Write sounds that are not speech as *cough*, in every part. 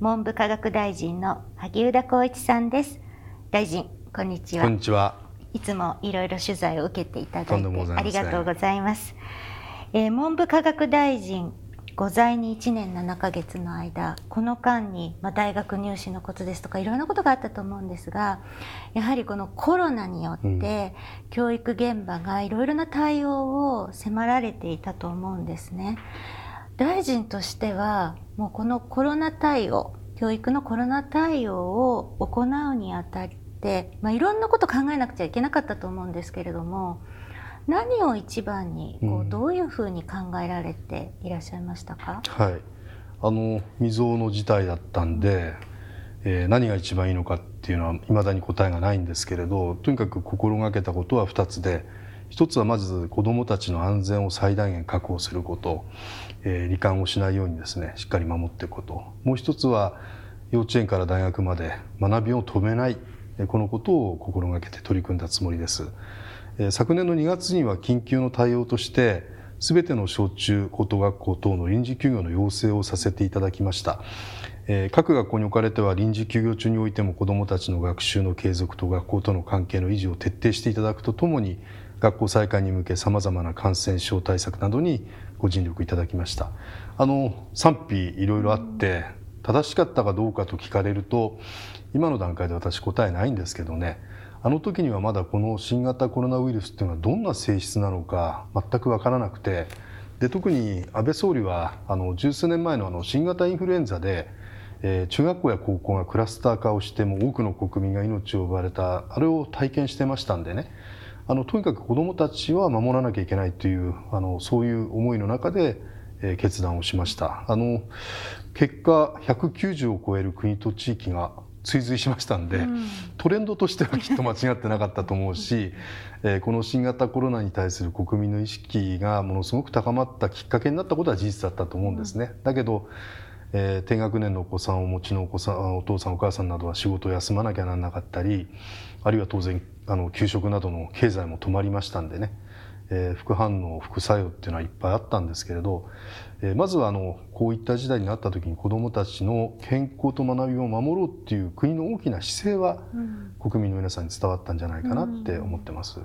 文部科学大臣の萩生田光一さんです。大臣こんにちは。こんにちは。いつもいろいろ取材を受けていただいてありがとうございます、えー、文部科学大臣ご在に1年7ヶ月の間この間に、まあ、大学入試のことですとかいろんなことがあったと思うんですがやはりこのコロナによって、教育現場がいろいろな対応を迫られていたと思うんですね。大臣としてはもうこのコロナ対応教育のコロナ対応を行うにあたって、まあ、いろんなこと考えなくちゃいけなかったと思うんですけれども何を一番にこうどういうふうに考えられていらっしゃいましたか、うん、はい。あの未曾有の事態だったんで、えー、何が一番いいのかっていうのはいまだに答えがないんですけれどとにかく心がけたことは2つで一つはまず子どもたちの安全を最大限確保すること、えー、罹患をしないようにですねしっかり守っていくこともう一つは幼稚園から大学まで学びを止めないこのことを心がけて取り組んだつもりです。昨年の2月には緊急の対応としてすべての小中高等学校等の臨時休業の要請をさせていただきました。え各学校におかれては臨時休業中においても子どもたちの学習の継続と学校との関係の維持を徹底していただくとともに学校再開に向けさまざまな感染症対策などにご尽力いただきました。あの賛否いろいろあって正しかったかどうかと聞かれると今の段階で私答えないんですけどね。あの時にはまだこの新型コロナウイルスっていうのはどんな性質なのか全く分からなくて。で特に安倍総理はあの十数年前のあの新型インフルエンザで、えー、中学校や高校がクラスター化をしても多くの国民が命を奪われたあれを体験してましたんでね。あのとにかく子どもたちは守らなきゃいけないというあのそういう思いの中で、えー、決断をしました。あの結果190を超える国と地域が追随しましたんで、うん、トレンドとしてはきっと間違ってなかったと思うし、*laughs* えー、この新型コロナに対する国民の意識がものすごく高まったきっかけになったことは事実だったと思うんですね。うん、だけどえー、低学年のお子さんをお持ちのお子さんお父さんお母さんなどは仕事を休まなきゃならなかったりあるいは当然あの給食などの経済も止まりましたんでね、えー、副反応副作用っていうのはいっぱいあったんですけれど、えー、まずはあのこういった時代になった時に子どもたちの健康と学びを守ろうっていう国の大きな姿勢は、国民の皆さんに伝わったんじゃないかなって思ってます。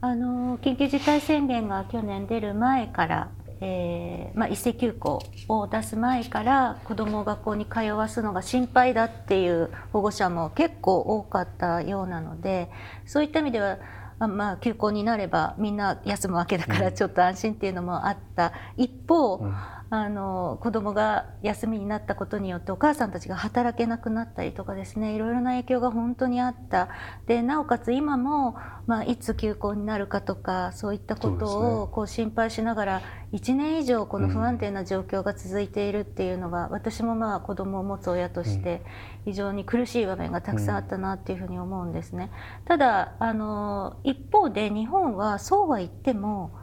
あの緊急事態宣言が去年出る前からえーまあ、一斉休校を出す前から子どもを学校に通わすのが心配だっていう保護者も結構多かったようなのでそういった意味では、まあ、休校になればみんな休むわけだからちょっと安心っていうのもあった、一方、うん。あの子供が休みになったことによってお母さんたちが働けなくなったりとかですねいろいろな影響が本当にあったでなおかつ今も、まあ、いつ休校になるかとかそういったことをこう心配しながら1年以上この不安定な状況が続いているっていうのは、うん、私もまあ子供を持つ親として非常に苦しい場面がたくさんあったなっていうふうに思うんですね。ただあの一方で日本はそうは言っても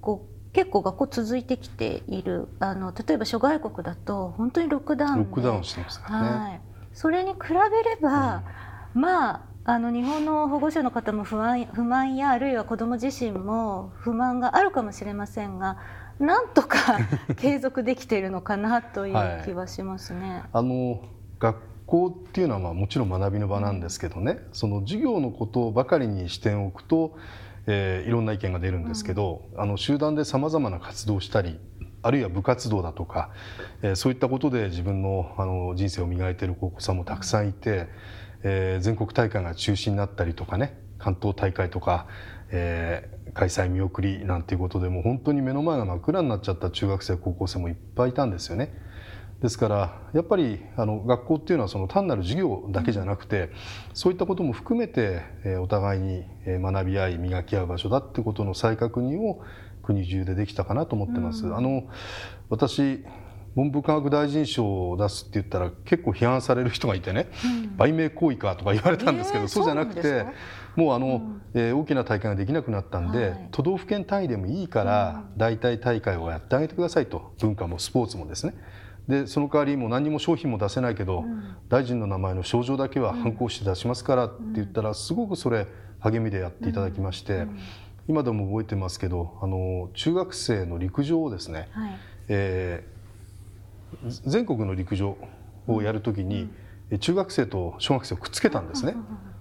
こ結構学校続いてきているあの例えば諸外国だと本当にロックダウンロックダウンしてますからね、はい、それに比べれば、うん、まああの日本の保護者の方も不安不満やあるいは子ども自身も不満があるかもしれませんがなんとか *laughs* 継続できているのかなという気はしますね。はい、あの学校っていうのはまあもちろん学びの場なんですけどね、その授業のことばかりに視点を置くとえー、いろんな意見が出るんですけど、うん、あの集団でさまざまな活動をしたりあるいは部活動だとか、えー、そういったことで自分のあの人生を磨いている高校さんもたくさんいて、えー、全国大会が中止になったりとかね関東大会とか、えー、開催見送りなんていうことでもう本当に目の前が真っ暗になっちゃった中学生高校生もいっぱいいたんですよね。ですからやっぱりあの学校っていうのはその単なる授業だけじゃなくてそういったことも含めてお互いに学び合い磨き合う場所だってことの再確認を国中でできたかなと思ってます。うん、あの私文部科学大臣賞を出すって言ったら結構批判される人がいてね、売名行為かとか言われたんですけど、そうじゃなくてもうあの、えー、大きな大会ができなくなったんで、都道府県単位でもいいから代替大会をやってあげてくださいと文化もスポーツもですね。でその代わりもう何にも商品も出せないけど、大臣の名前の賞状だけは反抗して出しますからって言ったらすごくそれ励みでやっていただきまして、今でも覚えてますけどあの中学生の陸上をですね、はい、えー、全国の陸上をやるときに、うん、中学生と小学生をくっつけたんですね。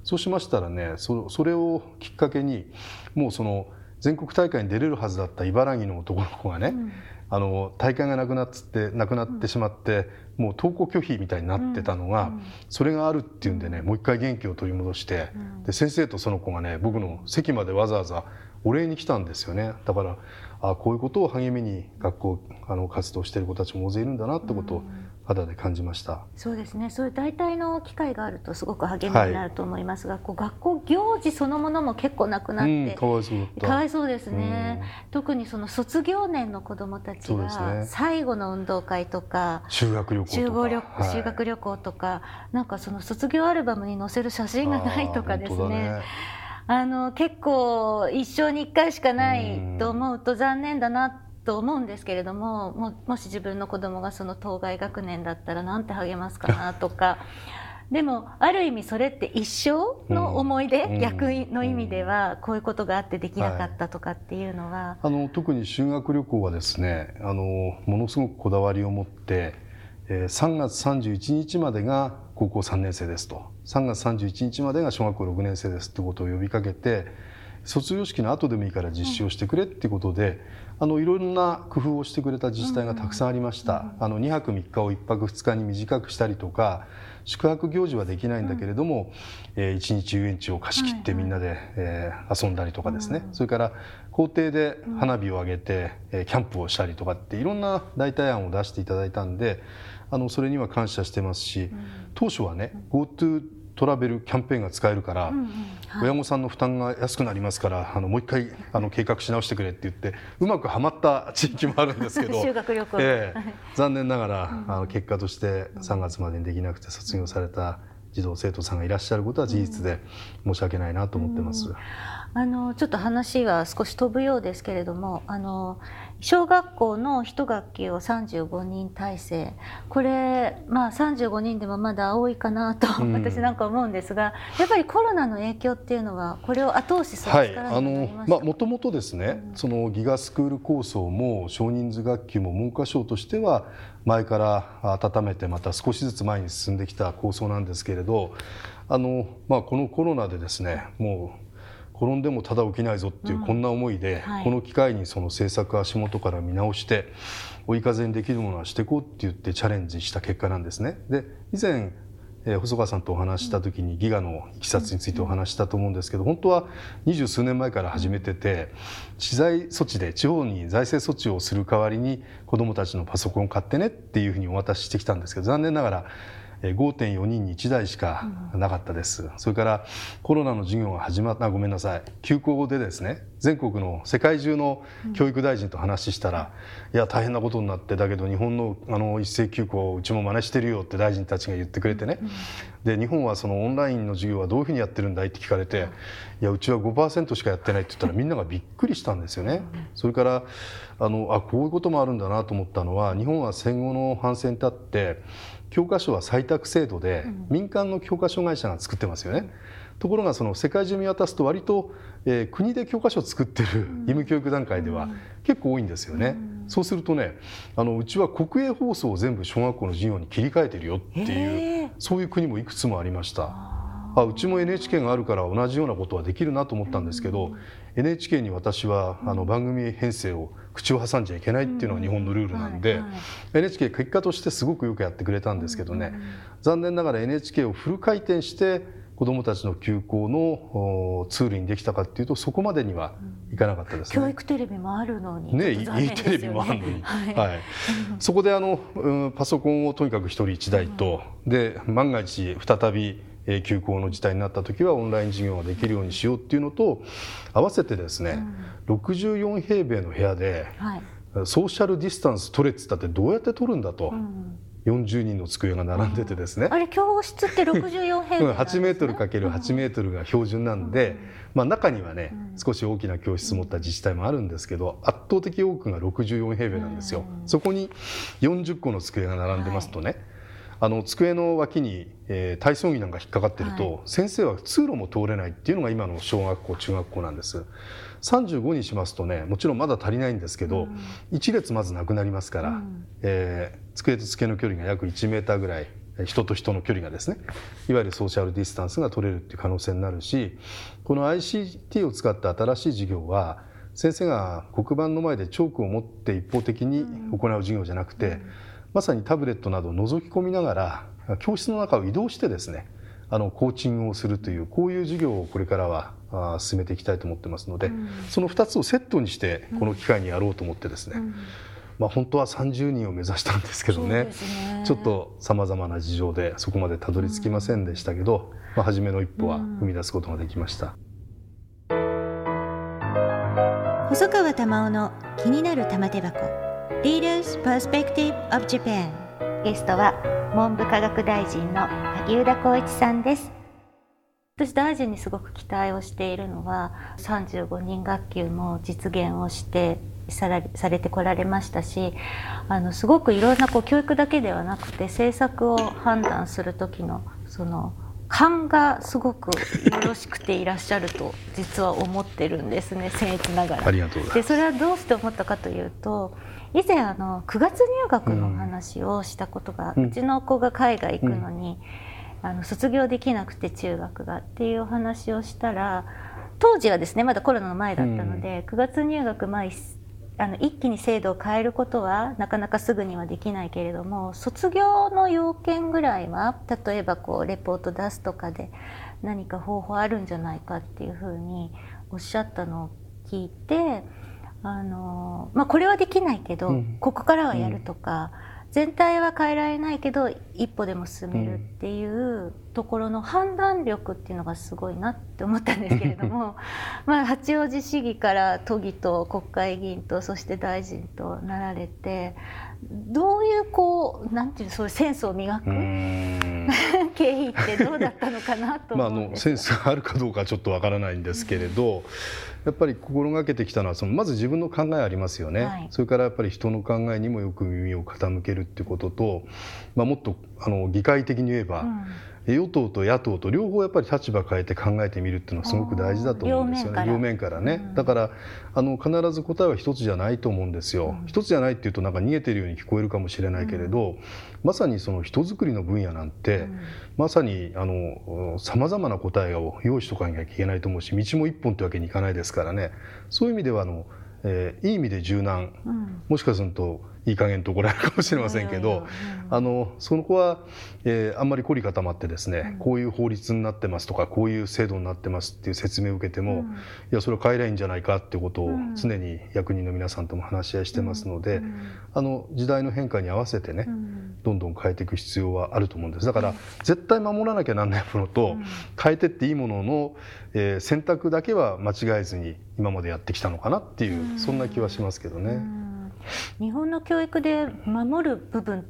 そうしましたらねそそれをきっかけにもうその全国大会に出れるはずだった茨城の男の子がね、うん、あの大会がなくなってなくなってしまって、うん、もう登校拒否みたいになってたのが、うん、それがあるっていうんでねもう一回元気を取り戻して、で先生とその子がね僕の席までわざわざお礼に来たんですよね。だからあこういうことを励みに学校あの活動している子たちも大勢いるんだなってことを肌で感じました、そうですね。そういう代替の機会があるとすごく励みになると思いますが、はい、こう学校行事そのものも結構なくなって、うん、かわいそうかわいそうですね、うん、特にその卒業年の子どもたちが最後の運動会とか、修学旅行修学修学旅行とかなんかその卒業アルバムに載せる写真がないとかですね。あの結構一生に一回しかないと思うと残念だなと思うんですけれどもももし自分の子供がその当該学年だったらなんて励ますかなとか。*laughs* でもある意味それって一生の思い出、うん、逆の意味ではこういうことがあってできなかったとかっていうのは、はい、あの特に修学旅行はですねあのものすごくこだわりを持って、えー、3月31日までが高校3年生ですと。3月31日までが小学校6年生ですってことを呼びかけて卒業式の後でもいいから実施をしてくれっていうことで、あのいろんな工夫をしてくれた自治体がたくさんありました、あの2泊3日を1泊2日に短くしたりとか宿泊行事はできないんだけれども、うん、えー、1日遊園地を貸し切ってみんなで、はいはい、えー、遊んだりとかですね、うん、それから校庭で花火を上げて、うん、キャンプをしたりとかっていろんな代替案を出していただいたんであのそれには感謝してますし、当初はね GoTo トラベルキャンペーンが使えるから、うんうんはい、親御さんの負担が安くなりますからあのもう一回あの計画し直してくれって言ってうまくはまった地域もあるんですけど *laughs* 修学旅行、えー、残念ながら、あの結果として3月までにできなくて卒業された児童生徒さんがいらっしゃることは事実で申し訳ないなと思ってます。あのちょっと話は少し飛ぶようですけれどもあの小学校の一学級を35人体制。これまあ35人でもまだ多いかなと、私なんか思うんですがやっぱりコロナの影響っていうのはこれを後押しする力になもともとですね、うん、そのギガスクール構想も少人数学級も文科省としては前から温めてまた少しずつ前に進んできた構想なんですけれどあの、まあ、このコロナでですねもう転んでもただ起きないぞっていうこんな思いで、この機会にその政策足元から見直して追い風にできるものはしていこうって言ってチャレンジした結果なんですね。で以前え細川さんとお話した時にギガのいきさつについてお話したと思うんですけど本当は二十数年前から始めてて資材措置で地方に財政措置をする代わりに子どもたちのパソコンを買ってねっていうふうにお渡ししてきたんですけど残念ながら5.4人に1台しかなかったです、うん、それからコロナの授業が始まったごめんなさい。休校でですね全国の世界中の教育大臣と話したら、うん、いや大変なことになってだけど日本のあの一斉休校をうちも真似してるよって大臣たちが言ってくれてね、うん、で日本はそのオンラインの授業はどういうふうにやってるんだい？って聞かれて、いやうちは5%しかやってないって言ったらみんながびっくりしたんですよね。それからあのあこういうこともあるんだなと思ったのは日本は戦後の反戦に立って教科書は採択制度で民間の教科書会社が作ってますよね。ところがその世界中見渡すと割と、えー、国で教科書を作ってる義務教育段階では結構多いんですよね。そうするとねあのうちは国営放送を全部小学校の授業に切り替えてるよっていうそういう国もいくつもありました。あうちも NHK があるから同じようなことはできるなと思ったんですけど、NHK に私はあの番組編成を口を挟んじゃいけないっていうのが日本のルールなんで、NHK 結果としてすごくよくやってくれたんですけどね、残念ながら NHK をフル回転して子どもたちの休校のツールにできたかっていうとそこまでにはいかなかったですね。教育テレビもあるのにねいいテレビもあるのに、はい、はい、そこであの、うん、パソコンをとにかく一人一台と、で万が一再び休校の事態になった時はオンライン授業ができるようにしようっていうのと合わせてですね、うん、64平米の部屋で、はい、ソーシャルディスタンス取れっつったってどうやって取るんだと、うん、40人の机が並んでてですね、あれ教室って64平米、ね、8メートル ×8 メートルが標準なんで、まあ、中にはね、少し大きな教室持った自治体もあるんですけど圧倒的多くが64平米なんですよ。そこに40個の机が並んでますとね、はいあの机の脇に、えー、体操着なんか引っかかってると、はい、先生は通路も通れないっていうのが今の小学校中学校なんです。35にしますとねもちろんまだ足りないんですけど、うん、1列まずなくなりますから、うん、えー、机と机の距離が約1メーターぐらい人と人の距離がですねいわゆるソーシャルディスタンスが取れるっていう可能性になるしこの ICT を使った新しい授業は先生が黒板の前でチョークを持って一方的に行う授業じゃなくて、うんまさにタブレットなどを覗き込みながら教室の中を移動してですねあのコーチングをするというこういう授業をこれからは進めていきたいと思ってますので、うん、その2つをセットにしてこの機会にやろうと思ってですね、うん、まあ、本当は30人を目指したんですけどね、ね、ちょっとさまざまな事情でそこまでたどり着きませんでしたけど、まあ、初めの一歩は踏み出すことができました。細川玉緒の気になる玉手箱 Leaders Perspective of Japan ゲストは文部科学大臣の萩生田光一さんです。私大臣にすごく期待をしているのは35人学級も実現をしてされてこられましたしあのすごくいろんなこう教育だけではなくて政策を判断する時のその勘がすごくよろしくていらっしゃると実は思ってるんですね *laughs* 僭越ながら。ありがとうございます。でそれはどうして思ったかというと以前あの9月入学の話をしたことが、うん、うちの子が海外行くのに、うん、あの卒業できなくて中学がっていうお話をしたら当時はですねまだコロナの前だったので、うん、9月入学前あの一気に制度を変えることはなかなかすぐにはできないけれども卒業の要件ぐらいは例えばこうレポート出すとかで何か方法あるんじゃないかっていうふうにおっしゃったのを聞いてあの、まあ、これはできないけど、うん、ここからはやるとか、うん、全体は変えられないけど一歩でも進めるっていうところの判断力っていうのがすごいなって思ったんですけれども *laughs* まあ八王子市議から都議と国会議員とそして大臣となられてどういうこうなんていうそういうセンスを磨く？*laughs* 経緯ってどうだったのかなと。まあ、あのセンスがあるかどうかちょっとわからないんですけれど、やっぱり心がけてきたのはそのまず自分の考えありますよね、はい、それからやっぱり人の考えにもよく耳を傾けるっていうことと、まあ、もっとあの議会的に言えば、うん与党と野党と両方やっぱり立場変えて考えてみるっていうのはすごく大事だと思うんですよね。両面から。ね、うん、だからあの必ず答えは一つじゃないと思うんですよ、うん、一つじゃないっていうとなんか逃げてるように聞こえるかもしれないけれど、うん、まさにその人づくりの分野なんて、まさにあの様々な答えを用意しとかなきゃいけないと思うし道も一本ってわけにいかないですからね。そういう意味ではあの、えー、いい意味で柔軟、もしかするといい加減と怒られるかもしれませんけど、あのその子は、えー、あんまり凝り固まってですね、こういう法律になってますとかこういう制度になってますっていう説明を受けても、いやそれは変えりゃいいんじゃないかっていうことを常に役人の皆さんとも話し合いしてますので、あの時代の変化に合わせてね、どんどん変えていく必要はあると思うんです。だから絶対守らなきゃなんないものと、変えてっていいものの、えー、選択だけは間違えずに今までやってきたのかなっていう、そんな気はしますけどね。日本の教育で守る部分って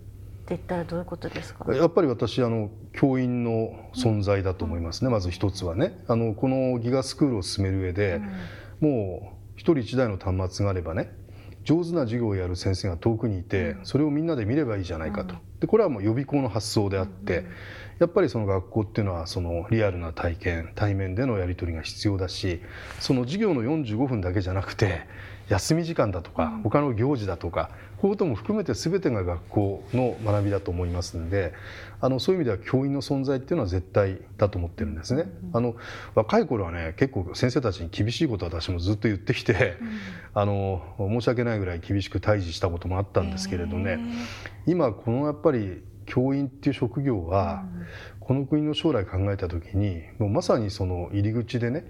言ったらどういうことですか？やっぱり私あの教員の存在だと思いますね、うん、まず一つはね。あのこのギガスクールを進める上で、うん、もう一人一台の端末があればね上手な授業をやる先生が遠くにいて、それをみんなで見ればいいじゃないかと。でこれはもう予備校の発想であって、やっぱりその学校っていうのはそのリアルな体験対面でのやり取りが必要だしその授業の45分だけじゃなくて休み時間だとか他の行事だとかこういうことも含めて全てが学校の学びだと思いますんであのそういう意味では教員の存在っていうのは絶対だと思ってるんですね。あの若い頃はね結構先生たちに厳しいことを私もずっと言ってきて、あの申し訳ないぐらい厳しく対峙したこともあったんですけれどね。今このやっぱり教員っていう職業は、この国の将来考えた時にもうまさにその入り口でね、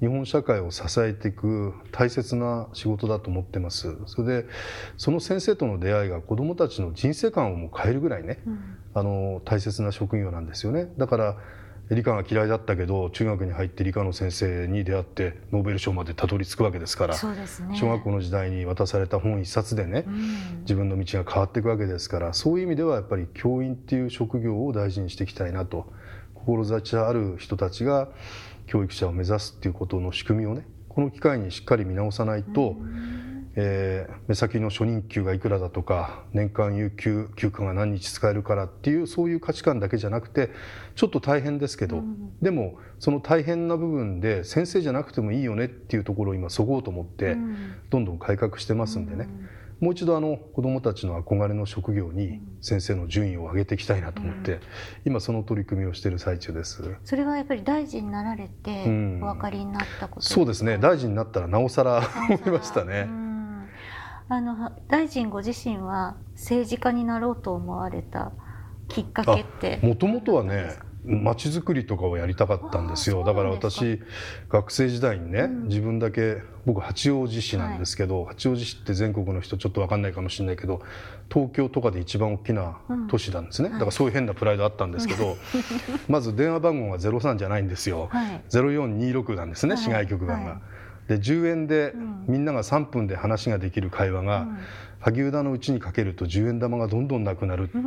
日本社会を支えていく大切な仕事だと思ってます。それでその先生との出会いが子どもたちの人生観をも変えるぐらいね、うん、あの大切な職業なんですよね。だから理科が嫌いだったけど中学に入って理科の先生に出会ってノーベル賞までたどり着くわけですからね、小学校の時代に渡された本一冊でね、うん、自分の道が変わっていくわけですからそういう意味ではやっぱり教員っていう職業を大事にしていきたいなと志ある人たちが教育者を目指すっていうことの仕組みをねこの機会にしっかり見直さないと、うんえー、目先の初任給がいくらだとか年間有給休暇が何日使えるからっていうそういう価値観だけじゃなくてちょっと大変ですけど、うん、でもその大変な部分で先生じゃなくてもいいよねっていうところを今そごうと思ってどんどん改革してますんでね。うん。もう一度あの子どもたちの憧れの職業に先生の順位を上げていきたいなと思って、今その取り組みをしている最中です。それはやっぱり大臣になられてお分かりになったこと、うん、そうですね。大臣になったらなおさら思いましたね。あの大臣ご自身は政治家になろうと思われたきっかけって。もともとはねまちづくりとかをやりたかったんですよ。だから私学生時代にね、うん、自分だけ僕八王子市なんですけど、はい、八王子市って全国の人ちょっと分かんないかもしれないけど東京とかで一番大きな都市なんですね、うん、だからそういう変なプライドあったんですけど、はい、まず電話番号が03じゃないんですよ、はい、0426なんですね、市外局番が。で10円でみんなが3分で話ができる会話が、萩生田のうちにかけると10円玉がどんどんなくなるって、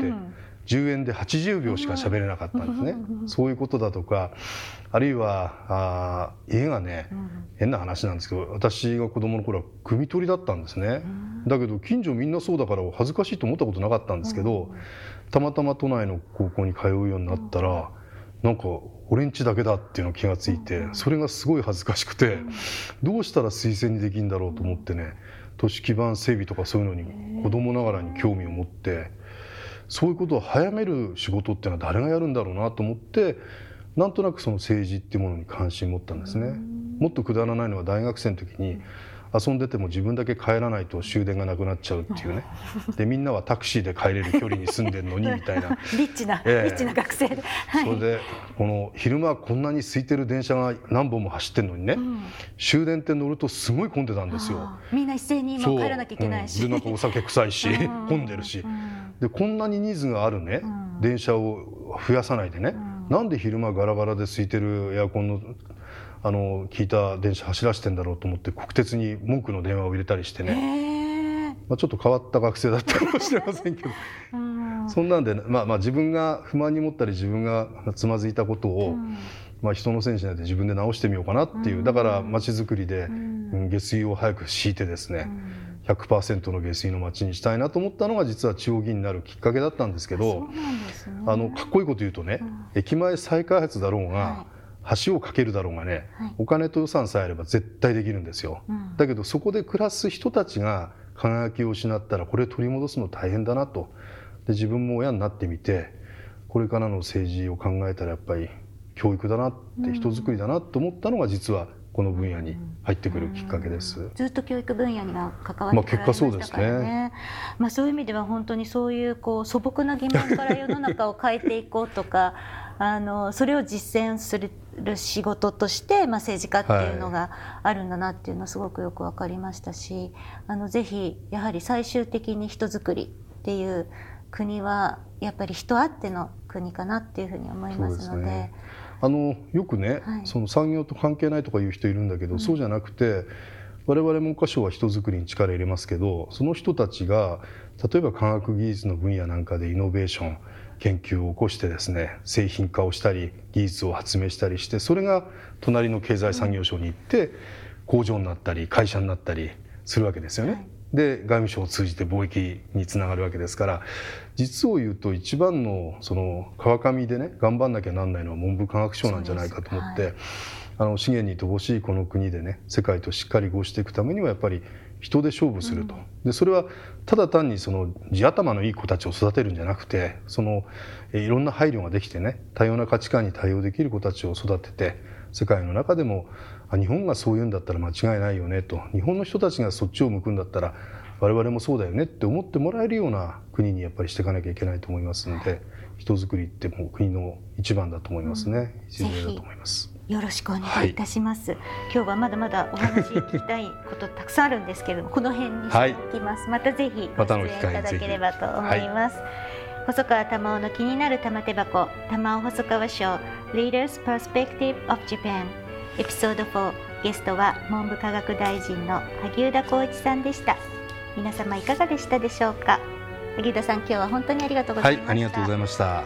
10円で80秒しか喋れなかったんですね、そういうことだとかあるいはあ家がね、変な話なんですけど私が子供の頃は汲み取りだったんですね、だけど近所みんなそうだから恥ずかしいと思ったことなかったんですけど、たまたま都内の高校に通うようになったら、なんか俺んちだけだっていうの気がついてそれがすごい恥ずかしくてどうしたら推薦にできるんだろうと思ってね都市基盤整備とかそういうのに子供ながらに興味を持ってそういうことを早める仕事っていうのは誰がやるんだろうなと思ってなんとなくその政治っていうものに関心を持ったんですね。もっとくだらないのは大学生の時に遊んでても自分だけ帰らないと終電がなくなっちゃうっていうね。でみんなはタクシーで帰れる距離に住んでるのに *laughs* みたいな。リッチな、えー、リッチな学生。で、はい、それでこの昼間こんなに空いてる電車が何本も走ってるのにね、うん、終電って乗るとすごい混んでたんですよ。みんな一斉に今帰らなきゃいけないし、うん、でなんかお酒臭いし *laughs* 混んでるし、でこんなにニーズがあるね、電車を増やさないでね、うん、なんで昼間ガラガラで空いてるエアコンのあの聞いた電車走らせてんだろうと思って国鉄に文句の電話を入れたりしてね、まあ、ちょっと変わった学生だったかもしれませんけど、うん、そんなんで、まあ、まあ自分が不満に持ったり自分がつまずいたことを、うん、まあ、人のせいにしないで自分で直してみようかなっていう、だから街づくりで下水を早く敷いてですね、100%の下水の街にしたいなと思ったのが実は地方議員になるきっかけだったんですけど、ね、あのかっこいいこと言うとね、駅前再開発だろうが、はい橋を架けるだろうがね、はい、お金と予算さえあれば絶対できるんですよ、うん、だけどそこで暮らす人たちが輝きを失ったらこれ取り戻すの大変だなと。で自分も親になってみてこれからの政治を考えたらやっぱり教育だなって人づくりだなと思ったのが実はこの分野に入ってくるきっかけです。ずっと教育分野には関わってこられましたからね。まあ、ね。まあそういう意味では本当にそういうこう素朴な疑問から世の中を変えていこうとかあのそれを実践する仕事として、まあ、政治家っていうのがあるんだなっていうのはすごくよく分かりましたしあのぜひやはり最終的に人づくりっていう国はやっぱり人あっての国かなっていうふうに思いますので。あのよくね、はい、その産業と関係ないとかいう人いるんだけど、うん、そうじゃなくて我々文科省は人づくりに力入れますけどその人たちが例えば科学技術の分野なんかでイノベーション研究を起こしてですね製品化をしたり技術を発明したりしてそれが隣の経済産業省に行って工場になったり会社になったりするわけですよね。はい、で外務省を通じて貿易につながるわけですから実を言うと一番のその川上でね頑張んなきゃなんないのは文部科学省なんじゃないかと思って、はい、あの資源に乏しいこの国でね世界としっかり合していくためにはやっぱり人で勝負すると、でそれはただ単にその地頭のいい子たちを育てるんじゃなくてそのいろんな配慮ができてね多様な価値観に対応できる子たちを育てて世界の中でもあ日本がそういうんだったら間違いないよねと。日本の人たちがそっちを向くんだったら我々もそうだよねって思ってもらえるような国にやっぱりしていかなきゃいけないと思いますので人づくりってもう国の一番だと思いますね、一例だと思います。よろしくお願いいたします、はい、今日はまだまだお話聞きたいことたくさんあるんですけれどもこの辺にしておきます、はい、またぜひご出演いただければと思います、はい、細川玉緒の気になる玉手箱玉緒細川賞 Leaders Perspective of Japan エピソード4ゲストは文部科学大臣の萩生田光一さんでした。皆様いかがでしたでしょうか？萩生田さん今日は本当にありがとうございました、はい、ありがとうございました